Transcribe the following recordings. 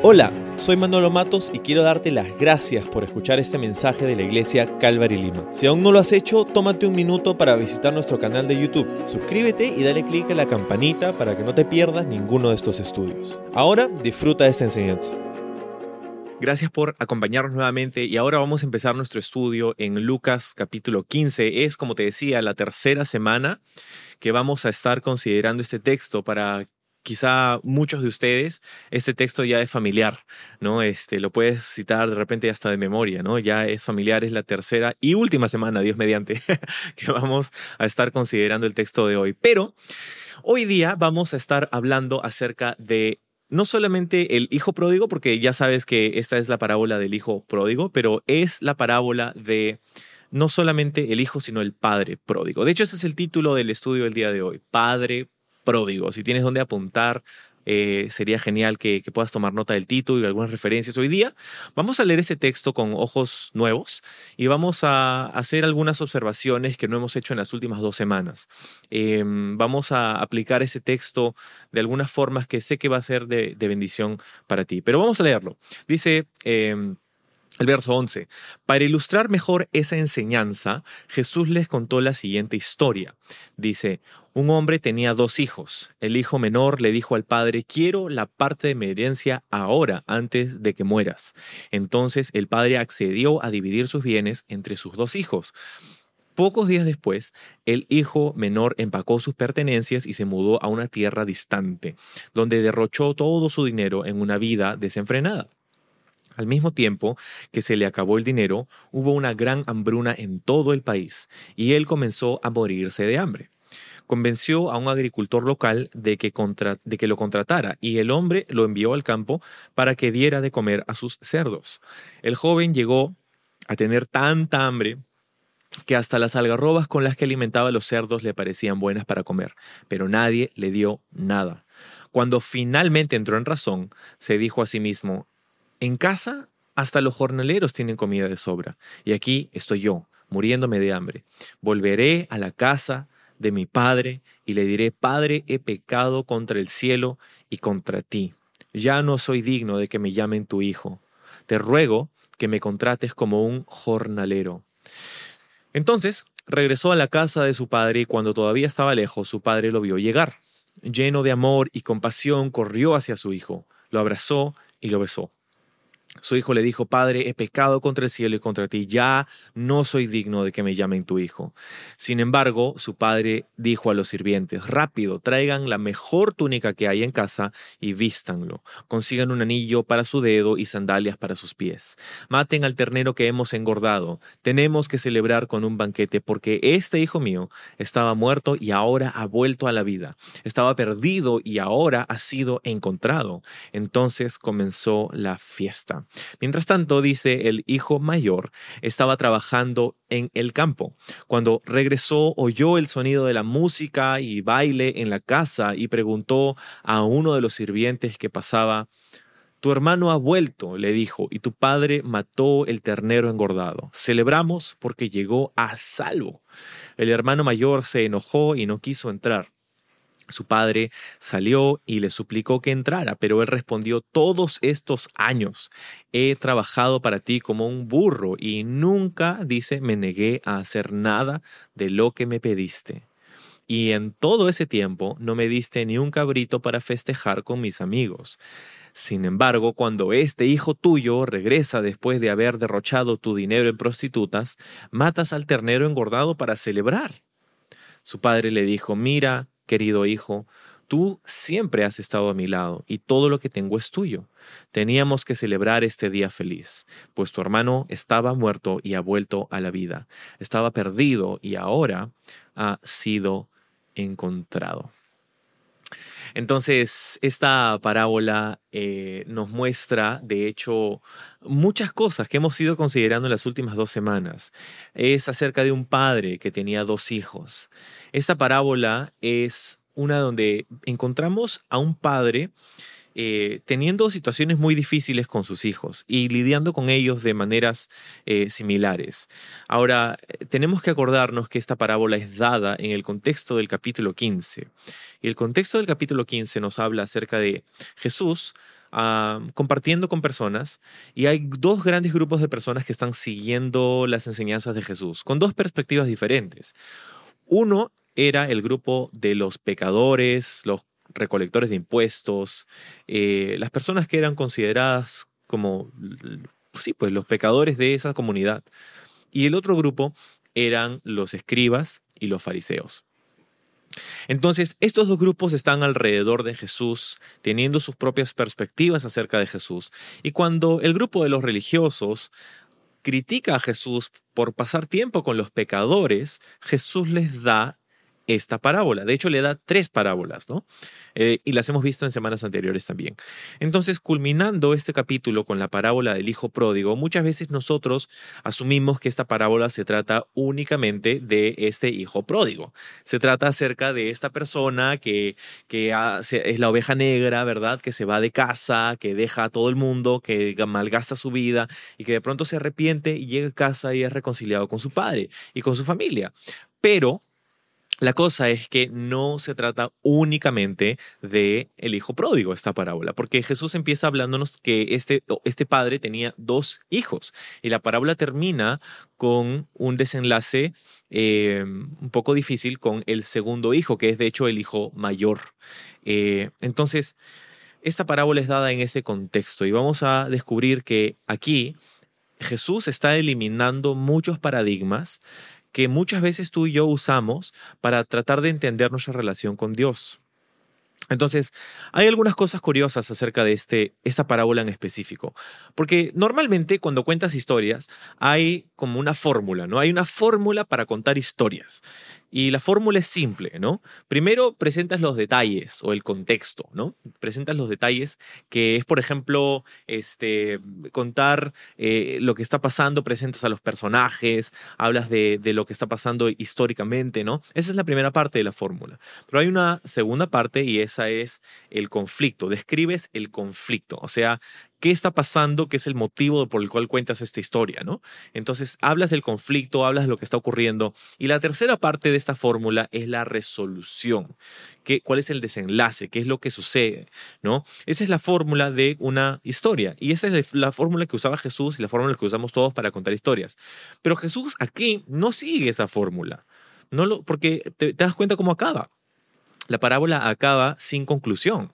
Hola, soy Manolo Matos y quiero darte las gracias por escuchar este mensaje de la iglesia Calvary Lima. Si aún no lo has hecho, tómate un minuto para visitar nuestro canal de YouTube. Suscríbete y dale clic a la campanita para que no te pierdas ninguno de estos estudios. Ahora disfruta de esta enseñanza. Gracias por acompañarnos nuevamente y ahora vamos a empezar nuestro estudio en Lucas capítulo 15. Es, como te decía, la tercera semana que vamos a estar considerando este texto para quizá muchos de ustedes este texto ya es familiar, ¿no? Este, lo puedes citar de repente hasta de memoria, ¿no? Ya es familiar, es la tercera y última semana, Dios mediante, que vamos a estar considerando el texto de hoy. Pero hoy día vamos a estar hablando acerca de no solamente el hijo pródigo, porque ya sabes que esta es la parábola del hijo pródigo, pero es la parábola de no solamente el hijo, sino el padre pródigo. De hecho, ese es el título del estudio del día de hoy, Padre pródigo. Si tienes dónde apuntar, eh, sería genial que, puedas tomar nota del título y algunas referencias. Hoy día vamos a leer ese texto con ojos nuevos y vamos a hacer algunas observaciones que no hemos hecho en las últimas dos semanas. Em, vamos a aplicar ese texto de algunas formas que sé que va a ser de, bendición para ti. Pero vamos a leerlo. Dice... Em, el verso 11. Para ilustrar mejor esa enseñanza, Jesús les contó la siguiente historia. Dice, un hombre tenía dos hijos. El hijo menor le dijo al padre, quiero la parte de mi herencia ahora, antes de que mueras. Entonces el padre accedió a dividir sus bienes entre sus dos hijos. Pocos días después, el hijo menor empacó sus pertenencias y se mudó a una tierra distante, donde derrochó todo su dinero en una vida desenfrenada. Al mismo tiempo que se le acabó el dinero, hubo una gran hambruna en todo el país, y él comenzó a morirse de hambre. Convenció a un agricultor local de que, lo contratara, y el hombre lo envió al campo para que diera de comer a sus cerdos. El joven llegó a tener tanta hambre que hasta las algarrobas con las que alimentaba a los cerdos le parecían buenas para comer, pero nadie le dio nada. Cuando finalmente entró en razón, se dijo a sí mismo, en casa, hasta los jornaleros tienen comida de sobra, y aquí estoy yo, muriéndome de hambre. Volveré a la casa de mi padre y le diré, Padre, he pecado contra el cielo y contra ti. Ya no soy digno de que me llamen tu hijo. Te ruego que me contrates como un jornalero. Entonces regresó a la casa de su padre y cuando todavía estaba lejos, su padre lo vio llegar. Lleno de amor y compasión, corrió hacia su hijo, lo abrazó y lo besó. Su hijo le dijo, Padre, he pecado contra el cielo y contra ti, ya no soy digno de que me llamen tu hijo. Sin embargo, su padre dijo a los sirvientes, rápido, traigan la mejor túnica que hay en casa y vístanlo. Consigan un anillo para su dedo y sandalias para sus pies. Maten al ternero que hemos engordado. Tenemos que celebrar con un banquete porque este hijo mío estaba muerto y ahora ha vuelto a la vida. Estaba perdido y ahora ha sido encontrado. Entonces comenzó la fiesta. Mientras tanto, dice, el hijo mayor estaba trabajando en el campo. Cuando regresó, oyó el sonido de la música y baile en la casa y preguntó a uno de los sirvientes que pasaba, tu hermano ha vuelto, le dijo, y tu padre mató el ternero engordado. Celebramos porque llegó a salvo. El hermano mayor se enojó y no quiso entrar. Su padre salió y le suplicó que entrara, pero él respondió, todos estos años he trabajado para ti como un burro y nunca, dice, me negué a hacer nada de lo que me pediste. Y en todo ese tiempo no me diste ni un cabrito para festejar con mis amigos. Sin embargo, cuando este hijo tuyo regresa después de haber derrochado tu dinero en prostitutas, matas al ternero engordado para celebrar. Su padre le dijo, mira, querido hijo, tú siempre has estado a mi lado y todo lo que tengo es tuyo. Teníamos que celebrar este día feliz, pues tu hermano estaba muerto y ha vuelto a la vida. Estaba perdido y ahora ha sido encontrado. Entonces, esta parábola eh, nos muestra, de hecho, muchas cosas que hemos ido considerando en las últimas dos semanas. Es acerca de un padre que tenía dos hijos. Esta parábola es una donde encontramos a un padre eh, teniendo situaciones muy difíciles con sus hijos y lidiando con ellos de maneras eh, similares. Ahora, tenemos que acordarnos que esta parábola es dada en el contexto del capítulo 15. Y el contexto del capítulo 15 nos habla acerca de Jesús compartiendo con personas y hay dos grandes grupos de personas que están siguiendo las enseñanzas de Jesús, con dos perspectivas diferentes. Uno era el grupo de los pecadores, los recolectores de impuestos, eh, las personas que eran consideradas como, sí, pues los pecadores de esa comunidad. Y el otro grupo eran los escribas y los fariseos. Entonces, estos dos grupos están alrededor de Jesús, teniendo sus propias perspectivas acerca de Jesús. Y cuando el grupo de los religiosos critica a Jesús por pasar tiempo con los pecadores, Jesús les da esta parábola. De hecho, le da tres parábolas, ¿no? Eh, y las hemos visto en semanas anteriores también. Entonces, culminando este capítulo con la parábola del Hijo Pródigo, muchas veces nosotros asumimos que esta parábola se trata únicamente de este Hijo Pródigo. Se trata acerca de esta persona que, que es la oveja negra, ¿verdad? Que se va de casa, que deja a todo el mundo, que malgasta su vida y que de pronto se arrepiente y llega a casa y es reconciliado con su padre y con su familia. Pero la cosa es que no se trata únicamente de el hijo pródigo esta parábola, porque Jesús empieza hablándonos que este, este padre tenía dos hijos y la parábola termina con un desenlace eh, un poco difícil con el segundo hijo, que es de hecho el hijo mayor. Eh, entonces, esta parábola es dada en ese contexto y vamos a descubrir que aquí Jesús está eliminando muchos paradigmas que muchas veces tú y yo usamos para tratar de entender nuestra relación con Dios. Entonces, hay algunas cosas curiosas acerca de este, esta parábola en específico, porque normalmente cuando cuentas historias hay como una fórmula, ¿no? Hay una fórmula para contar historias. Y la fórmula es simple, ¿no? Primero presentas los detalles o el contexto, ¿no? Presentas los detalles, que es, por ejemplo, este, contar eh, lo que está pasando, presentas a los personajes, hablas de, de lo que está pasando históricamente, ¿no? Esa es la primera parte de la fórmula. Pero hay una segunda parte y esa es el conflicto. Describes el conflicto, o sea, qué está pasando, qué es el motivo por el cual cuentas esta historia, ¿no? Entonces, hablas del conflicto, hablas de lo que está ocurriendo. Y la tercera parte de esta fórmula es la resolución. ¿Qué, ¿Cuál es el desenlace? ¿Qué es lo que sucede? ¿No? Esa es la fórmula de una historia. Y esa es la fórmula que usaba Jesús y la fórmula que usamos todos para contar historias. Pero Jesús aquí no sigue esa fórmula. No lo, porque te das cuenta cómo acaba. La parábola acaba sin conclusión.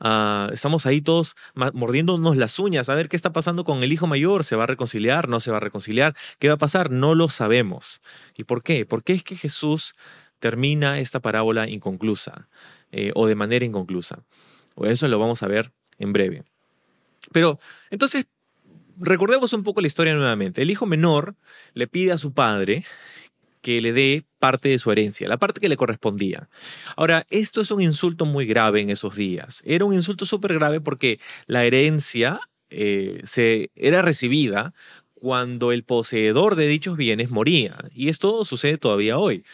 Ah, estamos ahí todos mordiéndonos las uñas a ver qué está pasando con el hijo mayor, se va a reconciliar, no se va a reconciliar, qué va a pasar, no lo sabemos. ¿Y por qué? ¿Por qué es que Jesús termina esta parábola inconclusa eh, o de manera inconclusa? O eso lo vamos a ver en breve. Pero entonces, recordemos un poco la historia nuevamente. El hijo menor le pide a su padre que le dé parte de su herencia, la parte que le correspondía. Ahora, esto es un insulto muy grave en esos días. Era un insulto súper grave porque la herencia eh, se, era recibida cuando el poseedor de dichos bienes moría. Y esto sucede todavía hoy.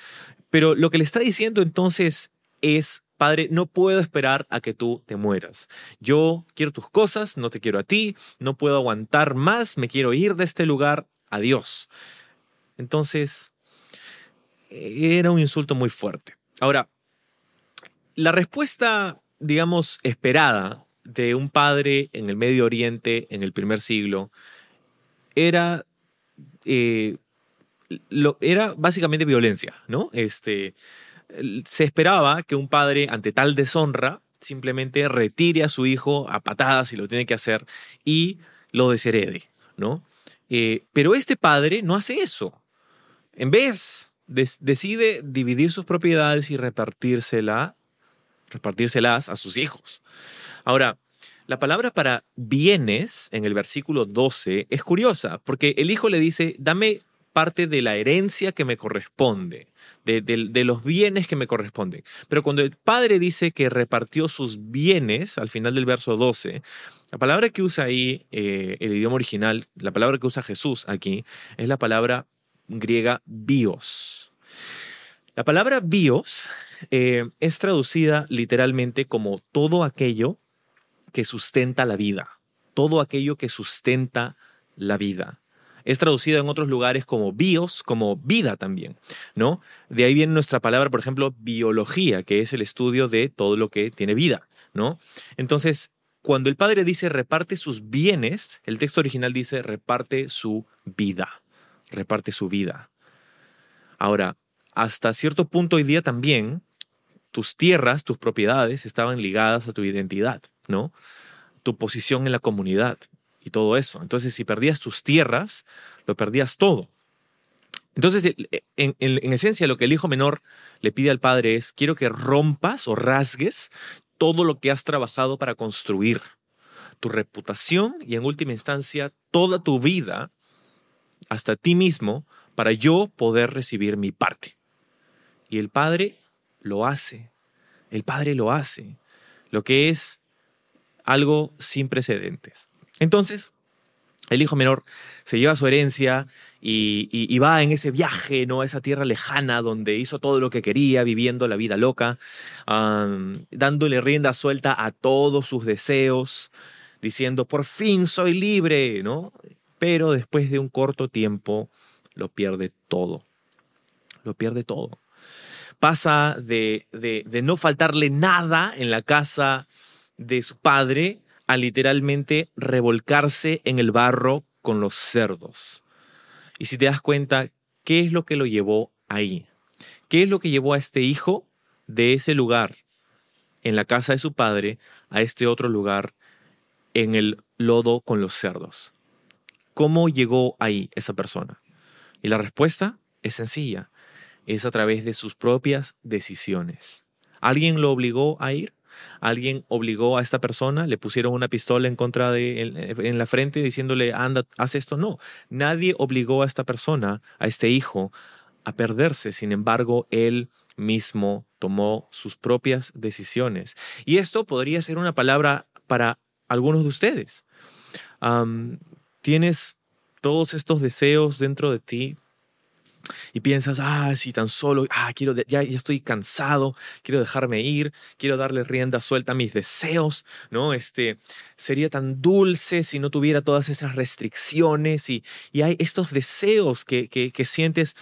Pero lo que le está diciendo entonces es, Padre, no puedo esperar a que tú te mueras. Yo quiero tus cosas, no te quiero a ti, no puedo aguantar más, me quiero ir de este lugar, adiós. Entonces, era un insulto muy fuerte. Ahora, la respuesta, digamos, esperada de un padre en el Medio Oriente en el primer siglo era, eh, era básicamente violencia, ¿no? Este, se esperaba que un padre, ante tal deshonra, simplemente retire a su hijo a patadas si lo tiene que hacer y lo desherede, ¿no? Eh, pero este padre no hace eso. En vez decide dividir sus propiedades y repartírsela, repartírselas a sus hijos. Ahora, la palabra para bienes en el versículo 12 es curiosa, porque el hijo le dice, dame parte de la herencia que me corresponde, de, los bienes que me corresponden. Pero cuando el padre dice que repartió sus bienes, al final del verso 12, la palabra que usa ahí eh, el idioma original, la palabra que usa Jesús aquí, es la palabra griega bios. La palabra bios eh, es traducida literalmente como todo aquello que sustenta la vida, todo aquello que sustenta la vida. Es traducida en otros lugares como bios, como vida también, ¿no? De ahí viene nuestra palabra, por ejemplo, biología, que es el estudio de todo lo que tiene vida, ¿no? Entonces, cuando el padre dice reparte sus bienes, el texto original dice reparte su vida, reparte su vida. Ahora, hasta cierto punto hoy día también tus tierras, tus propiedades estaban ligadas a tu identidad, ¿no? Tu posición en la comunidad y todo eso. Entonces, si perdías tus tierras, lo perdías todo. Entonces, en, en, esencia, lo que el hijo menor le pide al padre es, quiero que rompas o rasgues todo lo que has trabajado para construir, tu reputación y en última instancia toda tu vida, hasta ti mismo, para yo poder recibir mi parte. Y el padre lo hace, el padre lo hace, lo que es algo sin precedentes. Entonces, el hijo menor se lleva su herencia y, va en ese viaje, ¿no? A esa tierra lejana donde hizo todo lo que quería, viviendo la vida loca, dándole rienda suelta a todos sus deseos, diciendo, por fin soy libre, ¿no? Pero después de un corto tiempo lo pierde todo. Lo pierde todo. Pasa de, de no faltarle nada en la casa de su padre a literalmente revolcarse en el barro con los cerdos. Y si te das cuenta, ¿qué es lo que lo llevó ahí? ¿Qué es lo que llevó a este hijo de ese lugar, en la casa de su padre, a este otro lugar, en el lodo con los cerdos? ¿Cómo llegó ahí esa persona? Y la respuesta es sencilla, es a través de sus propias decisiones. ¿Alguien lo obligó a ir? alguien obligó a esta persona, le pusieron una pistola en contra de en la frente diciéndole anda, haz esto. No, nadie obligó a esta persona, a este hijo, a perderse. Sin embargo, él mismo tomó sus propias decisiones. Y esto podría ser una palabra para algunos de ustedes. Tienes todos estos deseos dentro de ti, y piensas, ah, si tan solo, ah, quiero, ya, ya estoy cansado, quiero dejarme ir, quiero darle rienda suelta a mis deseos, ¿no? Este, sería tan dulce si no tuviera todas esas restricciones y, y hay estos deseos que, que, sientes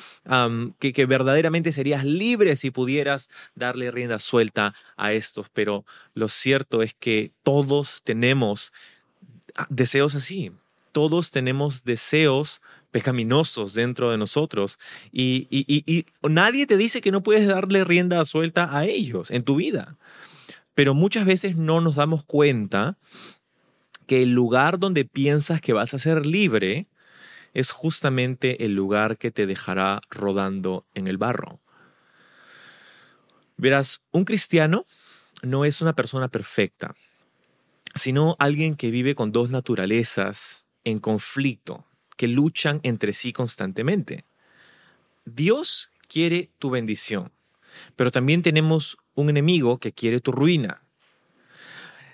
que, que verdaderamente serías libre si pudieras darle rienda suelta a estos, pero lo cierto es que todos tenemos ah, deseos así, todos tenemos deseos pecaminosos dentro de nosotros y, nadie te dice que no puedes darle rienda suelta a ellos en tu vida. Pero muchas veces no nos damos cuenta que el lugar donde piensas que vas a ser libre es justamente el lugar que te dejará rodando en el barro. Verás, un cristiano no es una persona perfecta, sino alguien que vive con dos naturalezas en conflicto que luchan entre sí constantemente. Dios quiere tu bendición, pero también tenemos un enemigo que quiere tu ruina.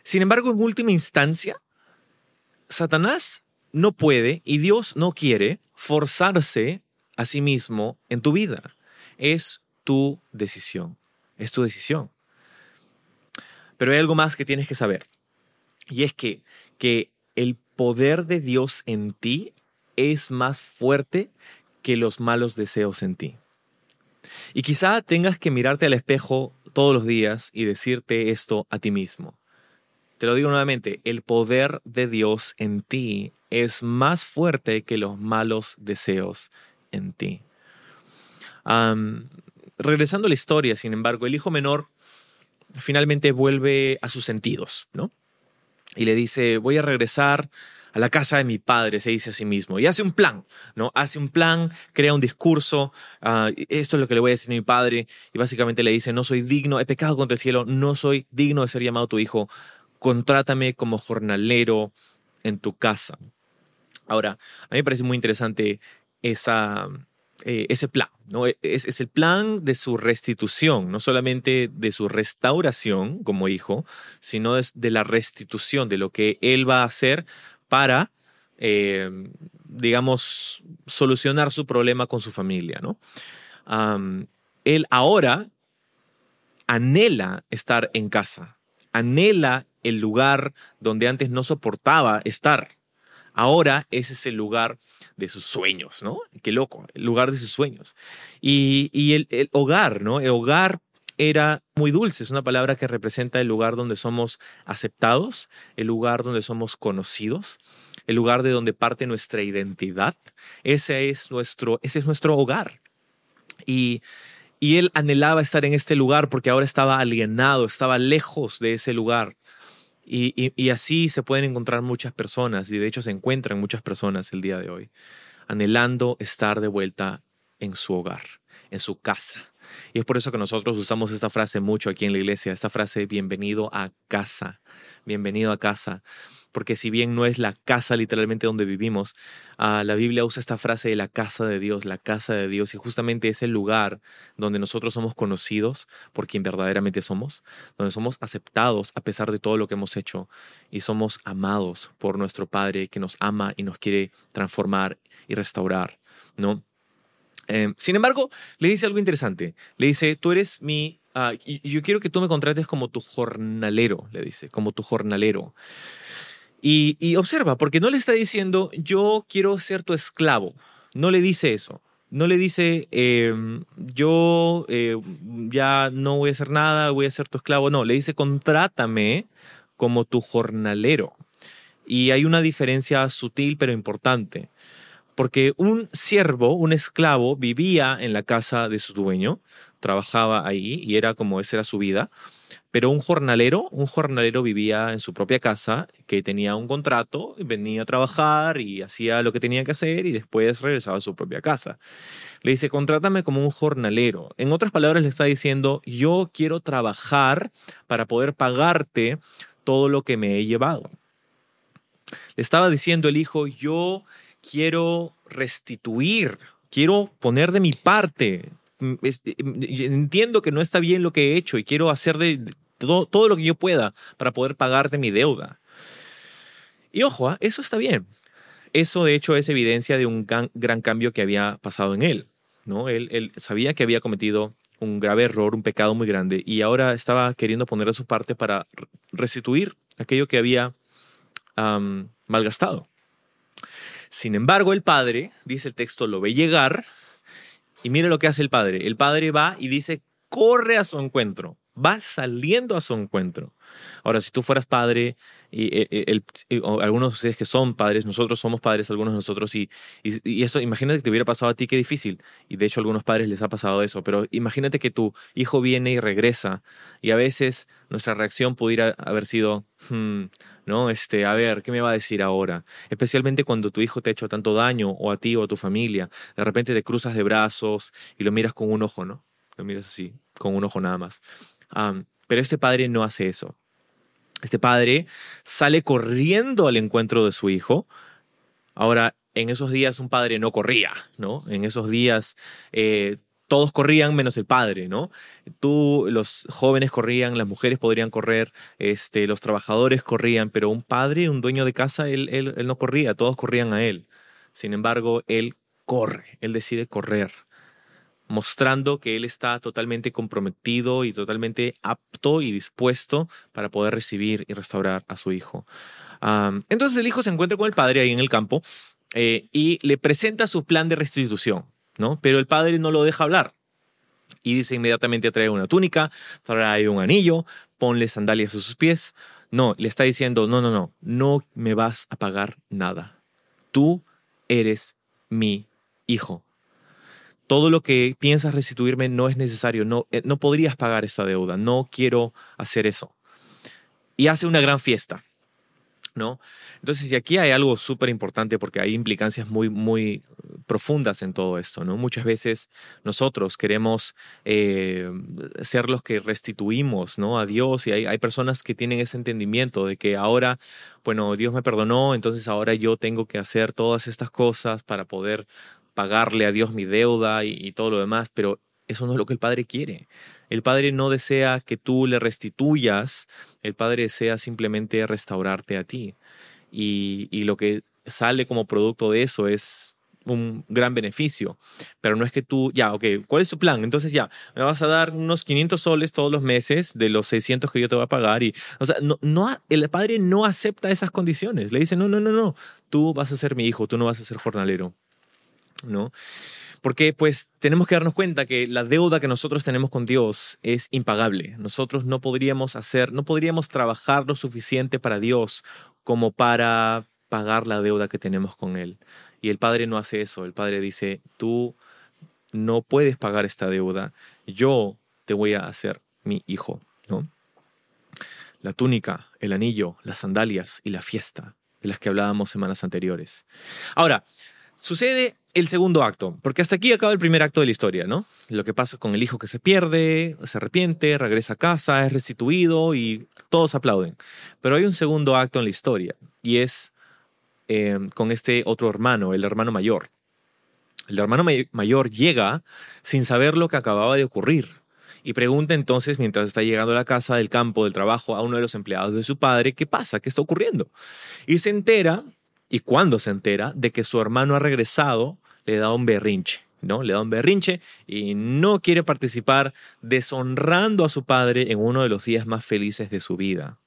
Sin embargo, en última instancia, Satanás no puede y Dios no quiere forzarse a sí mismo en tu vida. Es tu decisión. Es tu decisión. Pero hay algo más que tienes que saber. Y es que, que el poder de Dios en ti es más fuerte que los malos deseos en ti. Y quizá tengas que mirarte al espejo todos los días y decirte esto a ti mismo. Te lo digo nuevamente, el poder de Dios en ti es más fuerte que los malos deseos en ti. regresando a la historia, sin embargo, el hijo menor finalmente vuelve a sus sentidos, ¿no? Y le dice, voy a regresar a la casa de mi padre, se dice a sí mismo, y hace un plan, ¿no? Hace un plan, crea un discurso, ah, esto es lo que le voy a decir a mi padre, y básicamente le dice, no soy digno, he pecado contra el cielo, no soy digno de ser llamado tu hijo, contrátame como jornalero en tu casa. Ahora, a mí me parece muy interesante esa, eh, ese plan, ¿no? Es, es, el plan de su restitución, no solamente de su restauración como hijo, sino de la restitución, de lo que él va a hacer para, eh, digamos, solucionar su problema con su familia, ¿no? él ahora anhela estar en casa, anhela el lugar donde antes no soportaba estar. Ahora ese es el lugar de sus sueños, ¿no? Qué loco, el lugar de sus sueños. Y, el, hogar, ¿no? El hogar era muy dulce, es una palabra que representa el lugar donde somos aceptados, el lugar donde somos conocidos, el lugar de donde parte nuestra identidad. Ese es nuestro, ese es nuestro hogar. Y él anhelaba estar en este lugar porque ahora estaba alienado, estaba lejos de ese lugar. Y, así se pueden encontrar muchas personas, y de hecho se encuentran muchas personas el día de hoy, anhelando estar de vuelta en su hogar, en su casa. Y es por eso que nosotros usamos esta frase mucho aquí en la iglesia, esta frase bienvenido a casa, bienvenido a casa porque si bien no es la casa literalmente donde vivimos, uh, la Biblia usa esta frase de la casa de Dios, la casa de Dios, y justamente es el lugar donde nosotros somos conocidos por quien verdaderamente somos, donde somos aceptados a pesar de todo lo que hemos hecho y somos amados por nuestro Padre que nos ama y nos quiere transformar y restaurar, ¿no? Eh, sin embargo, le dice algo interesante. Le dice, tú eres mi... Uh, yo quiero que tú me contrates como tu jornalero, le dice, como tu jornalero. Y, observa, porque no le está diciendo, yo quiero ser tu esclavo. No le dice eso. No le dice, em, yo eh, ya no voy a hacer nada, voy a ser tu esclavo. No, le dice, contrátame como tu jornalero. Y hay una diferencia sutil pero importante. Porque un siervo, un esclavo, vivía en la casa de su dueño, trabajaba ahí y era como esa era su vida. Pero un jornalero, un jornalero vivía en su propia casa, que tenía un contrato, venía a trabajar y hacía lo que tenía que hacer y después regresaba a su propia casa. Le dice, contrátame como un jornalero. En otras palabras, le está diciendo, yo quiero trabajar para poder pagarte todo lo que me he llevado. Le estaba diciendo el hijo, yo quiero restituir, quiero poner de mi parte, entiendo que no está bien lo que he hecho y quiero hacer de, todo, todo, lo que yo pueda para poder pagarte mi deuda. Y ojo, ¿ah? eso está bien. Eso de hecho es evidencia de un gran, cambio que había pasado en él. ¿no? Él, él, sabía que había cometido un grave error, un pecado muy grande, y ahora estaba queriendo poner de su parte para restituir aquello que había malgastado. Sin embargo, el padre, dice el texto, lo ve llegar y mire lo que hace el padre. El padre va y dice, corre a su encuentro, va saliendo a su encuentro. Ahora, si tú fueras padre, y, eh, eh, algunos de ustedes que son padres, nosotros somos padres, algunos de nosotros, y, y, eso, imagínate que te hubiera pasado a ti, qué difícil. Y de hecho a algunos padres les ha pasado eso, pero imagínate que tu hijo viene y regresa, y a veces nuestra reacción pudiera haber sido, hmm, ¿no? Este, a ver, ¿qué me va a decir ahora? Especialmente cuando tu hijo te ha hecho tanto daño, o a ti o a tu familia, de repente te cruzas de brazos y lo miras con un ojo, ¿no? Lo miras así, con un ojo nada más. pero este padre no hace eso. Este padre sale corriendo al encuentro de su hijo. Ahora, en esos días un padre no corría, ¿no? En esos días eh, todos corrían menos el padre, ¿no? Tú, los jóvenes corrían, las mujeres podrían correr, este, los trabajadores corrían, pero un padre, un dueño de casa, él, él, él no corría, todos corrían a él. Sin embargo, él corre, él decide correr mostrando que él está totalmente comprometido y totalmente apto y dispuesto para poder recibir y restaurar a su hijo. entonces el hijo se encuentra con el padre ahí en el campo eh, y le presenta su plan de restitución, ¿no? Pero el padre no lo deja hablar. Y dice inmediatamente trae una túnica, trae un anillo, ponle sandalias a sus pies. No, le está diciendo, no, no, no, no me vas a pagar nada. Tú eres mi hijo todo lo que piensas restituirme no es necesario, no, eh, no podrías pagar esa deuda, no quiero hacer eso. Y hace una gran fiesta, ¿no? Entonces, y aquí hay algo súper importante porque hay implicancias muy, muy profundas en todo esto, ¿no? Muchas veces nosotros queremos eh, ser los que restituimos, ¿no? A Dios y hay, hay personas que tienen ese entendimiento de que ahora, bueno, Dios me perdonó, entonces ahora yo tengo que hacer todas estas cosas para poder pagarle a Dios mi deuda y, todo lo demás, pero eso no es lo que el Padre quiere. El Padre no desea que tú le restituyas, el Padre desea simplemente restaurarte a ti. Y, lo que sale como producto de eso es un gran beneficio. Pero no es que tú, ya, ok, ¿cuál es tu plan? Entonces ya, me vas a dar unos 500 soles todos los meses de los 600 que yo te voy a pagar. Y, o sea, no, no, el padre no acepta esas condiciones. Le dice, no, no, no, no, tú vas a ser mi hijo, tú no vas a ser jornalero ¿no? Porque pues tenemos que darnos cuenta que la deuda que nosotros tenemos con Dios es impagable. Nosotros no podríamos hacer, no podríamos trabajar lo suficiente para Dios como para pagar la deuda que tenemos con Él. Y el Padre no hace eso. El Padre dice, tú no puedes pagar esta deuda. Yo te voy a hacer mi hijo, ¿no? La túnica, el anillo, las sandalias y la fiesta de las que hablábamos semanas anteriores. Ahora, sucede el segundo acto, porque hasta aquí acaba el primer acto de la historia, ¿no? Lo que pasa con el hijo que se pierde, se arrepiente, regresa a casa, es restituido y todos aplauden. Pero hay un segundo acto en la historia y es eh, con este otro hermano, el hermano mayor. El hermano mayor llega sin saber lo que acababa de ocurrir y pregunta entonces, mientras está llegando a la casa del campo del trabajo, a uno de los empleados de su padre, ¿qué pasa? ¿Qué está ocurriendo? Y se entera, y cuando se entera, de que su hermano ha regresado, le da un berrinche. ¿no? Le da un berrinche y no quiere participar deshonrando a su padre en uno de los días más felices de su vida.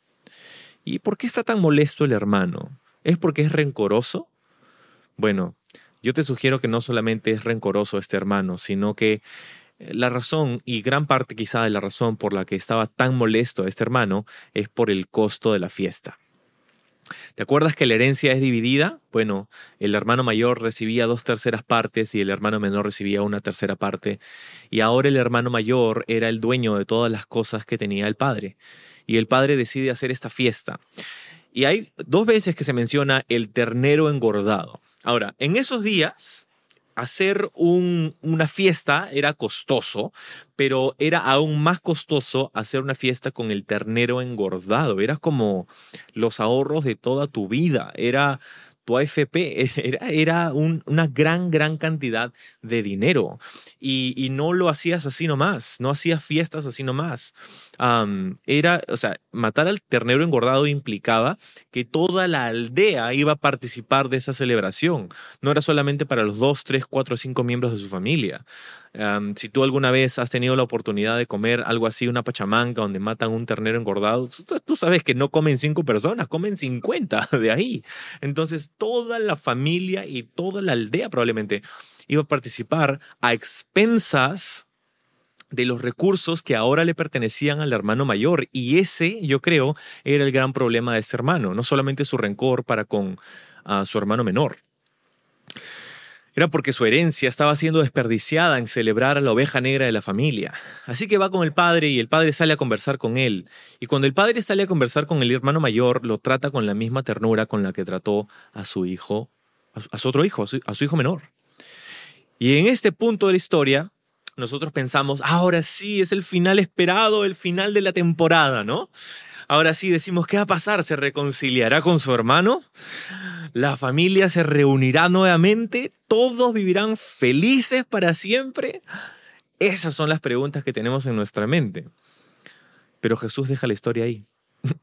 ¿Y por qué está tan molesto el hermano? ¿Es porque es rencoroso? Bueno, yo te sugiero que no solamente es rencoroso este hermano, sino que la razón, y gran parte quizá de la razón por la que estaba tan molesto este hermano, es por el costo de la fiesta. ¿Te acuerdas que la herencia es dividida? Bueno, el hermano mayor recibía dos terceras partes y el hermano menor recibía una tercera parte. Y ahora el hermano mayor era el dueño de todas las cosas que tenía el padre. Y el padre decide hacer esta fiesta. Y hay dos veces que se menciona el ternero engordado. Ahora, en esos días, hacer una fiesta era costoso, pero era aún más costoso hacer una fiesta con el ternero engordado. Era como los ahorros de toda tu vida. Era tu AFP era, una gran, gran cantidad de dinero y, y, no lo hacías así nomás, no hacías fiestas así nomás. Era, o sea, matar al ternero engordado implicaba que toda la aldea iba a participar de esa celebración. No era solamente para los dos, tres, cuatro, cinco miembros de su familia si tú alguna vez has tenido la oportunidad de comer algo así, una pachamanca donde matan un ternero engordado, tú sabes que no comen cinco personas, comen cincuenta de ahí. Entonces toda la familia y toda la aldea probablemente iba a participar a expensas de los recursos que ahora le pertenecían al hermano mayor. Y ese, yo creo, era el gran problema de ese hermano, no solamente su rencor para con ah, su hermano menor era porque su herencia estaba siendo desperdiciada en celebrar a la oveja negra de la familia. Así que va con el padre y el padre sale a conversar con él. Y cuando el padre sale a conversar con el hermano mayor, lo trata con la misma ternura con la que trató a su hijo, a su otro hijo, a su hijo menor. Y en este punto de la historia, nosotros pensamos, ahora sí, es el final esperado, el final de la temporada, ¿no? Ahora sí decimos, ¿qué va a pasar? ¿Se reconciliará con su hermano? ¿La familia se reunirá nuevamente? ¿Todos vivirán felices para siempre? Esas son las preguntas que tenemos en nuestra mente. Pero Jesús deja la historia ahí.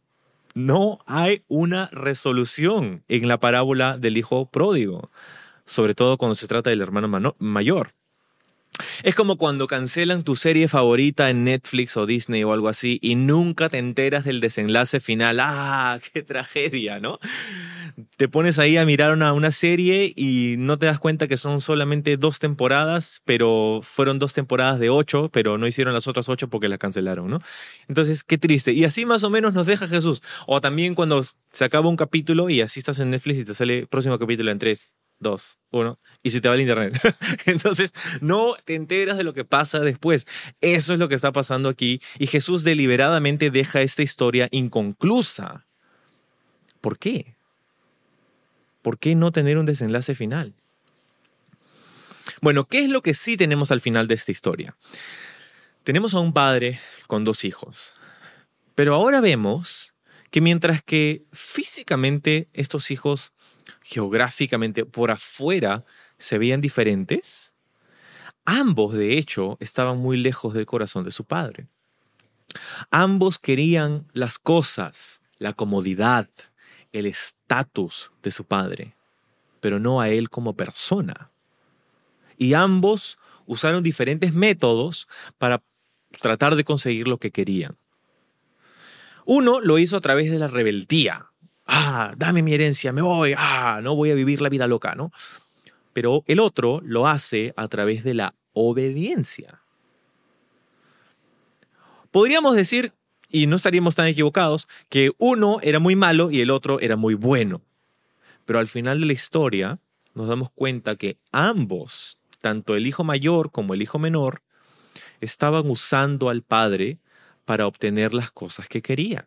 No hay una resolución en la parábola del hijo pródigo, sobre todo cuando se trata del hermano mayor. Es como cuando cancelan tu serie favorita en Netflix o Disney o algo así y nunca te enteras del desenlace final. ¡Ah, qué tragedia, ¿no? Te pones ahí a mirar una, una serie y no te das cuenta que son solamente dos temporadas, pero fueron dos temporadas de ocho, pero no hicieron las otras ocho porque las cancelaron, ¿no? Entonces, qué triste. Y así más o menos nos deja Jesús. O también cuando se acaba un capítulo y así estás en Netflix y te sale el próximo capítulo en tres, dos, uno, y se te va el internet. Entonces, no te enteras de lo que pasa después. Eso es lo que está pasando aquí. Y Jesús deliberadamente deja esta historia inconclusa. ¿Por qué? ¿Por qué no tener un desenlace final? Bueno, ¿qué es lo que sí tenemos al final de esta historia? Tenemos a un padre con dos hijos. Pero ahora vemos que mientras que físicamente estos hijos geográficamente por afuera se veían diferentes, ambos de hecho estaban muy lejos del corazón de su padre. Ambos querían las cosas, la comodidad, el estatus de su padre, pero no a él como persona. Y ambos usaron diferentes métodos para tratar de conseguir lo que querían. Uno lo hizo a través de la rebeldía, ah, dame mi herencia, me voy, ah, no voy a vivir la vida loca, ¿no? pero el otro lo hace a través de la obediencia. Podríamos decir, y no estaríamos tan equivocados, que uno era muy malo y el otro era muy bueno. Pero al final de la historia nos damos cuenta que ambos, tanto el hijo mayor como el hijo menor, estaban usando al padre para obtener las cosas que quería.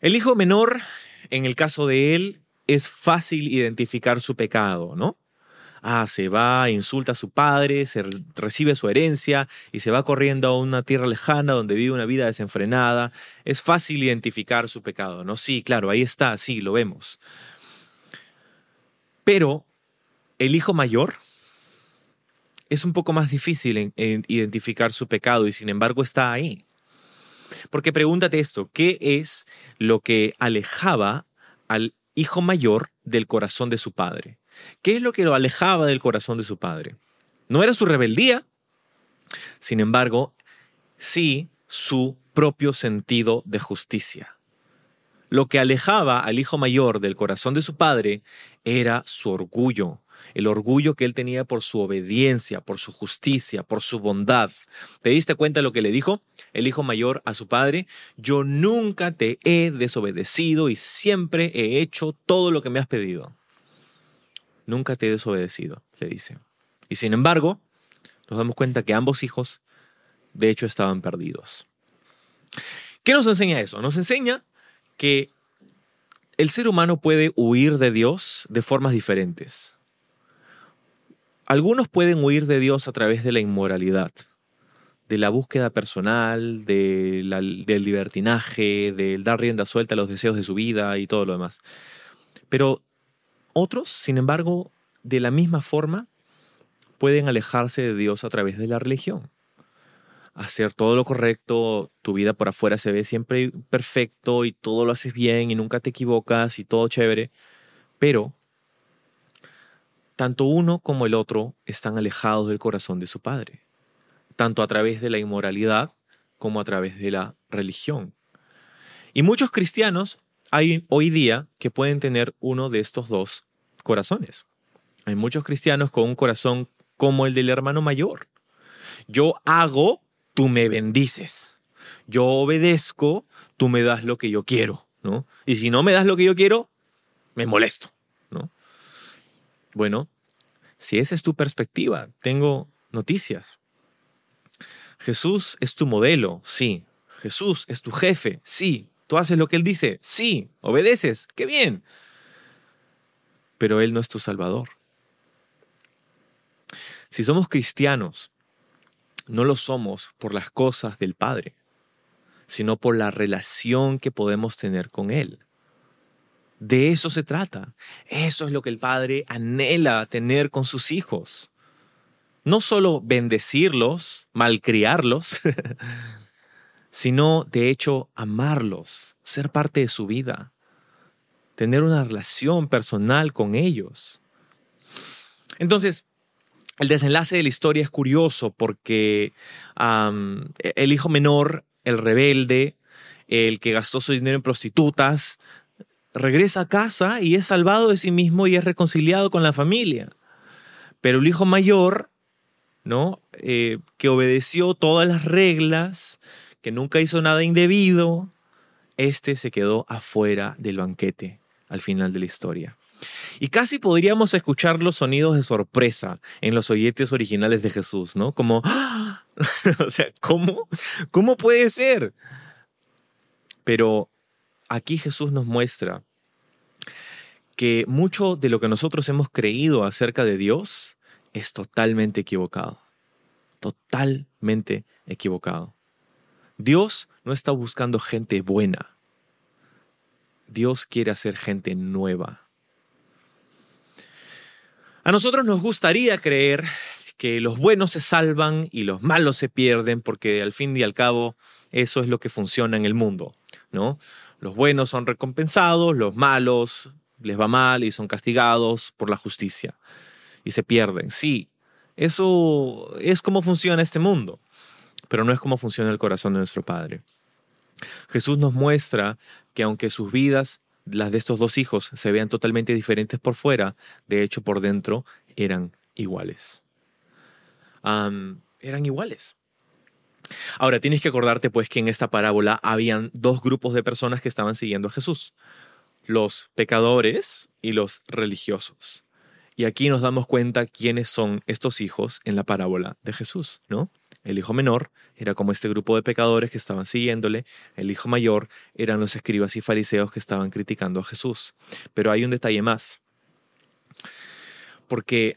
El hijo menor, en el caso de él, es fácil identificar su pecado, ¿no? Ah, se va, insulta a su padre, se recibe su herencia y se va corriendo a una tierra lejana donde vive una vida desenfrenada. Es fácil identificar su pecado, ¿no? Sí, claro, ahí está, sí, lo vemos. Pero el hijo mayor es un poco más difícil en, identificar su pecado y sin embargo está ahí. Porque pregúntate esto, ¿qué es lo que alejaba al hijo mayor del corazón de su padre? ¿Qué es lo que lo alejaba del corazón de su padre? No era su rebeldía, sin embargo, sí su propio sentido de justicia. Lo que alejaba al hijo mayor del corazón de su padre era su orgullo, el orgullo que él tenía por su obediencia, por su justicia, por su bondad. ¿Te diste cuenta de lo que le dijo el hijo mayor a su padre? Yo nunca te he desobedecido y siempre he hecho todo lo que me has pedido. Nunca te he desobedecido, le dice. Y sin embargo, nos damos cuenta que ambos hijos, de hecho, estaban perdidos. ¿Qué nos enseña eso? Nos enseña que el ser humano puede huir de Dios de formas diferentes. Algunos pueden huir de Dios a través de la inmoralidad, de la búsqueda personal, del libertinaje, del dar rienda suelta a los deseos de su vida y todo lo demás. Pero otros, sin embargo, de la misma forma, pueden alejarse de Dios a través de la religión. Hacer todo lo correcto, tu vida por afuera se ve siempre perfecto y todo lo haces bien y nunca te equivocas y todo chévere, pero tanto uno como el otro están alejados del corazón de su Padre, tanto a través de la inmoralidad como a través de la religión. Y muchos cristianos hay hoy día que pueden tener uno de estos dos corazones. Hay muchos cristianos con un corazón como el del hermano mayor. Yo hago, tú me bendices. Yo obedezco, tú me das lo que yo quiero, ¿no? Y si no me das lo que yo quiero, me molesto. Bueno, si esa es tu perspectiva, tengo noticias. Jesús es tu modelo, sí. Jesús es tu jefe, sí. Tú haces lo que Él dice, sí. Obedeces, qué bien. Pero Él no es tu Salvador. Si somos cristianos, no lo somos por las cosas del Padre, sino por la relación que podemos tener con Él. De eso se trata. Eso es lo que el Padre anhela tener con sus hijos. No solo bendecirlos, malcriarlos, sino de hecho amarlos, ser parte de su vida, tener una relación personal con ellos. Entonces, el desenlace de la historia es curioso porque el hijo menor, el rebelde, el que gastó su dinero en prostitutas, regresa a casa y es salvado de sí mismo y es reconciliado con la familia. Pero el hijo mayor, ¿no? Eh, que obedeció todas las reglas, que nunca hizo nada indebido, este se quedó afuera del banquete al final de la historia. Y casi podríamos escuchar los sonidos de sorpresa en los oyentes originales de Jesús, ¿no? Como, ¡Ah! o sea, ¿cómo? ¿Cómo puede ser? Pero aquí Jesús nos muestra que mucho de lo que nosotros hemos creído acerca de Dios es totalmente equivocado. Totalmente equivocado. Dios no está buscando gente buena. Dios quiere hacer gente nueva. A nosotros nos gustaría creer que los buenos se salvan y los malos se pierden porque al fin y al cabo eso es lo que funciona en el mundo, ¿no? Los buenos son recompensados, los malos les va mal y son castigados por la justicia y se pierden. Sí, eso es como funciona este mundo, pero no es como funciona el corazón de nuestro Padre. Jesús nos muestra que aunque sus vidas las de estos dos hijos se vean totalmente diferentes por fuera, de hecho por dentro eran iguales. eran iguales. Ahora, tienes que acordarte pues que en esta parábola habían dos grupos de personas que estaban siguiendo a Jesús, los pecadores y los religiosos. Y aquí nos damos cuenta quiénes son estos hijos en la parábola de Jesús, ¿no? El hijo menor era como este grupo de pecadores que estaban siguiéndole, el hijo mayor eran los escribas y fariseos que estaban criticando a Jesús. Pero hay un detalle más, porque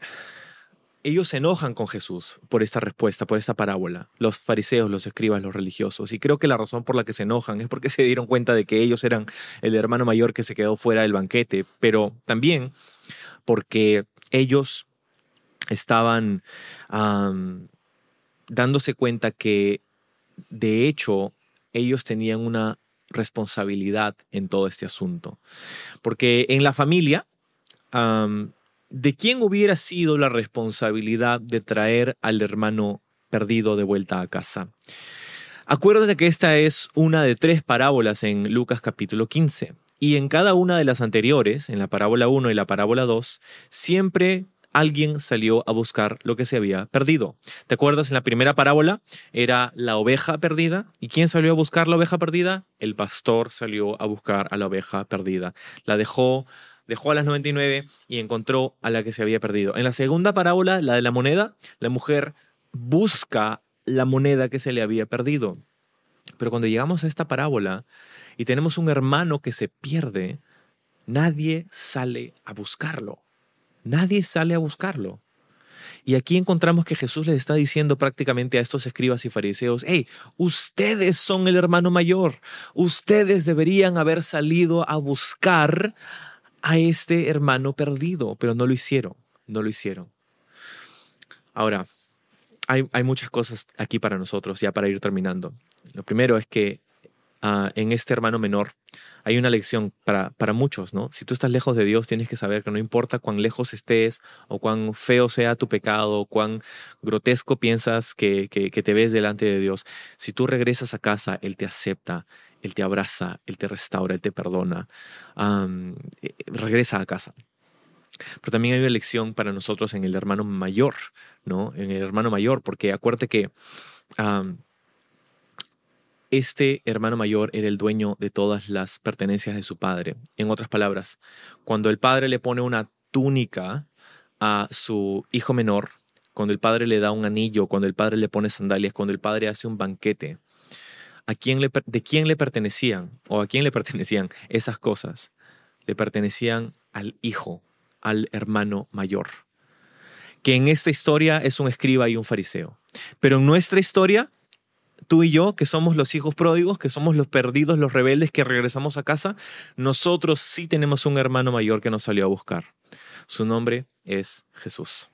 ellos se enojan con Jesús por esta respuesta, por esta parábola, los fariseos, los escribas, los religiosos. Y creo que la razón por la que se enojan es porque se dieron cuenta de que ellos eran el hermano mayor que se quedó fuera del banquete, pero también porque ellos estaban dándose cuenta que de hecho ellos tenían una responsabilidad en todo este asunto. Porque en la familia, ¿de quién hubiera sido la responsabilidad de traer al hermano perdido de vuelta a casa? Acuérdate que esta es una de tres parábolas en Lucas capítulo 15. Y en cada una de las anteriores, en la parábola 1 y la parábola 2, siempre alguien salió a buscar lo que se había perdido. ¿Te acuerdas? En la primera parábola era la oveja perdida. ¿Y quién salió a buscar la oveja perdida? El pastor salió a buscar a la oveja perdida. La dejó, dejó a las 99 y encontró a la que se había perdido. En la segunda parábola, la de la moneda, la mujer busca la moneda que se le había perdido. Pero cuando llegamos a esta parábola, y tenemos un hermano que se pierde, nadie sale a buscarlo. Nadie sale a buscarlo. Y aquí encontramos que Jesús les está diciendo prácticamente a estos escribas y fariseos, hey, ustedes son el hermano mayor, ustedes deberían haber salido a buscar a este hermano perdido, pero no lo hicieron, no lo hicieron. Ahora, hay, hay muchas cosas aquí para nosotros, ya para ir terminando. Lo primero es que Ah, en este hermano menor, hay una lección para, para muchos, ¿no? Si tú estás lejos de Dios, tienes que saber que no importa cuán lejos estés o cuán feo sea tu pecado o cuán grotesco piensas que, que, te ves delante de Dios, si tú regresas a casa, Él te acepta, Él te abraza, Él te restaura, Él te perdona. Eh, regresa a casa. Pero también hay una lección para nosotros en el hermano mayor, ¿no? En el hermano mayor, porque acuérdate que este hermano mayor era el dueño de todas las pertenencias de su padre. En otras palabras, cuando el padre le pone una túnica a su hijo menor, cuando el padre le da un anillo, cuando el padre le pone sandalias, cuando el padre hace un banquete, ¿a quién le, ¿de quién le pertenecían o a quién le pertenecían esas cosas? Le pertenecían al hijo, al hermano mayor, que en esta historia es un escriba y un fariseo. Pero en nuestra historia tú y yo, que somos los hijos pródigos, que somos los perdidos, los rebeldes que regresamos a casa, nosotros sí tenemos un hermano mayor que nos salió a buscar. Su nombre es Jesús.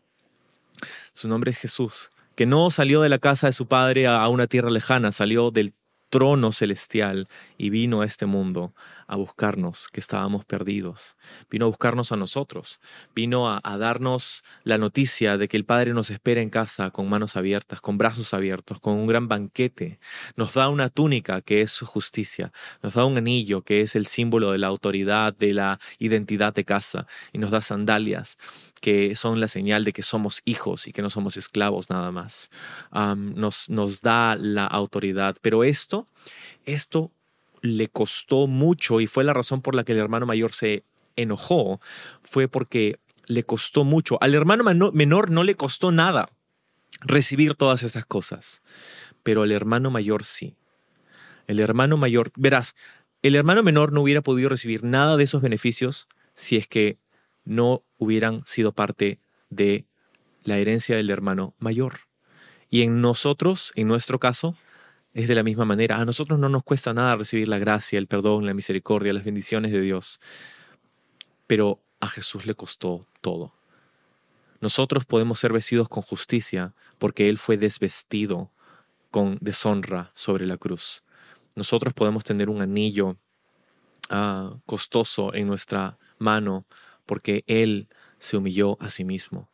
Su nombre es Jesús, que no salió de la casa de su padre a una tierra lejana, salió del trono celestial y vino a este mundo a buscarnos, que estábamos perdidos. Vino a buscarnos a nosotros. Vino a, darnos la noticia de que el Padre nos espera en casa con manos abiertas, con brazos abiertos, con un gran banquete. Nos da una túnica que es su justicia. Nos da un anillo que es el símbolo de la autoridad, de la identidad de casa. Y nos da sandalias que son la señal de que somos hijos y que no somos esclavos nada más. nos, nos da la autoridad. Pero esto, esto le costó mucho y fue la razón por la que el hermano mayor se enojó, fue porque le costó mucho. Al hermano menor no le costó nada recibir todas esas cosas, pero al hermano mayor sí. El hermano mayor, verás, el hermano menor no hubiera podido recibir nada de esos beneficios si es que no hubieran sido parte de la herencia del hermano mayor. Y en nosotros, en nuestro caso, es de la misma manera. A nosotros no nos cuesta nada recibir la gracia, el perdón, la misericordia, las bendiciones de Dios. Pero a Jesús le costó todo. Nosotros podemos ser vestidos con justicia porque Él fue desvestido con deshonra sobre la cruz. Nosotros podemos tener un anillo ah, costoso en nuestra mano porque Él se humilló a sí mismo.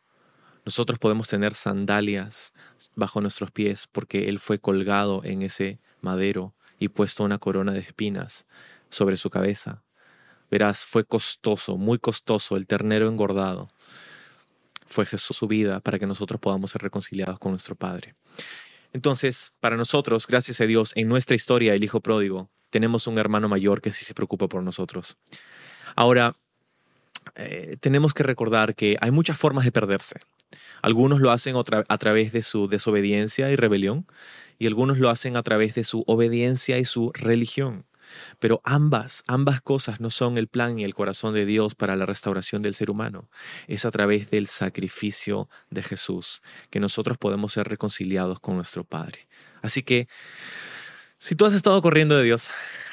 Nosotros podemos tener sandalias bajo nuestros pies porque Él fue colgado en ese madero y puesto una corona de espinas sobre su cabeza. Verás, fue costoso, muy costoso el ternero engordado. Fue Jesús su vida para que nosotros podamos ser reconciliados con nuestro Padre. Entonces, para nosotros, gracias a Dios, en nuestra historia, el Hijo Pródigo, tenemos un hermano mayor que sí se preocupa por nosotros. Ahora, eh, tenemos que recordar que hay muchas formas de perderse. Algunos lo hacen a través de su desobediencia y rebelión, y algunos lo hacen a través de su obediencia y su religión. Pero ambas, ambas cosas no son el plan y el corazón de Dios para la restauración del ser humano. Es a través del sacrificio de Jesús que nosotros podemos ser reconciliados con nuestro Padre. Así que, si tú has estado corriendo de Dios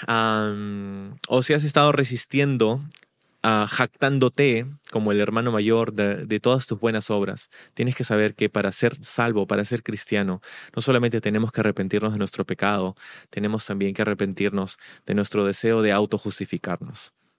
o si has estado resistiendo jactándote como el hermano mayor de, todas tus buenas obras, tienes que saber que para ser salvo, para ser cristiano, no solamente tenemos que arrepentirnos de nuestro pecado, tenemos también que arrepentirnos de nuestro deseo de autojustificarnos.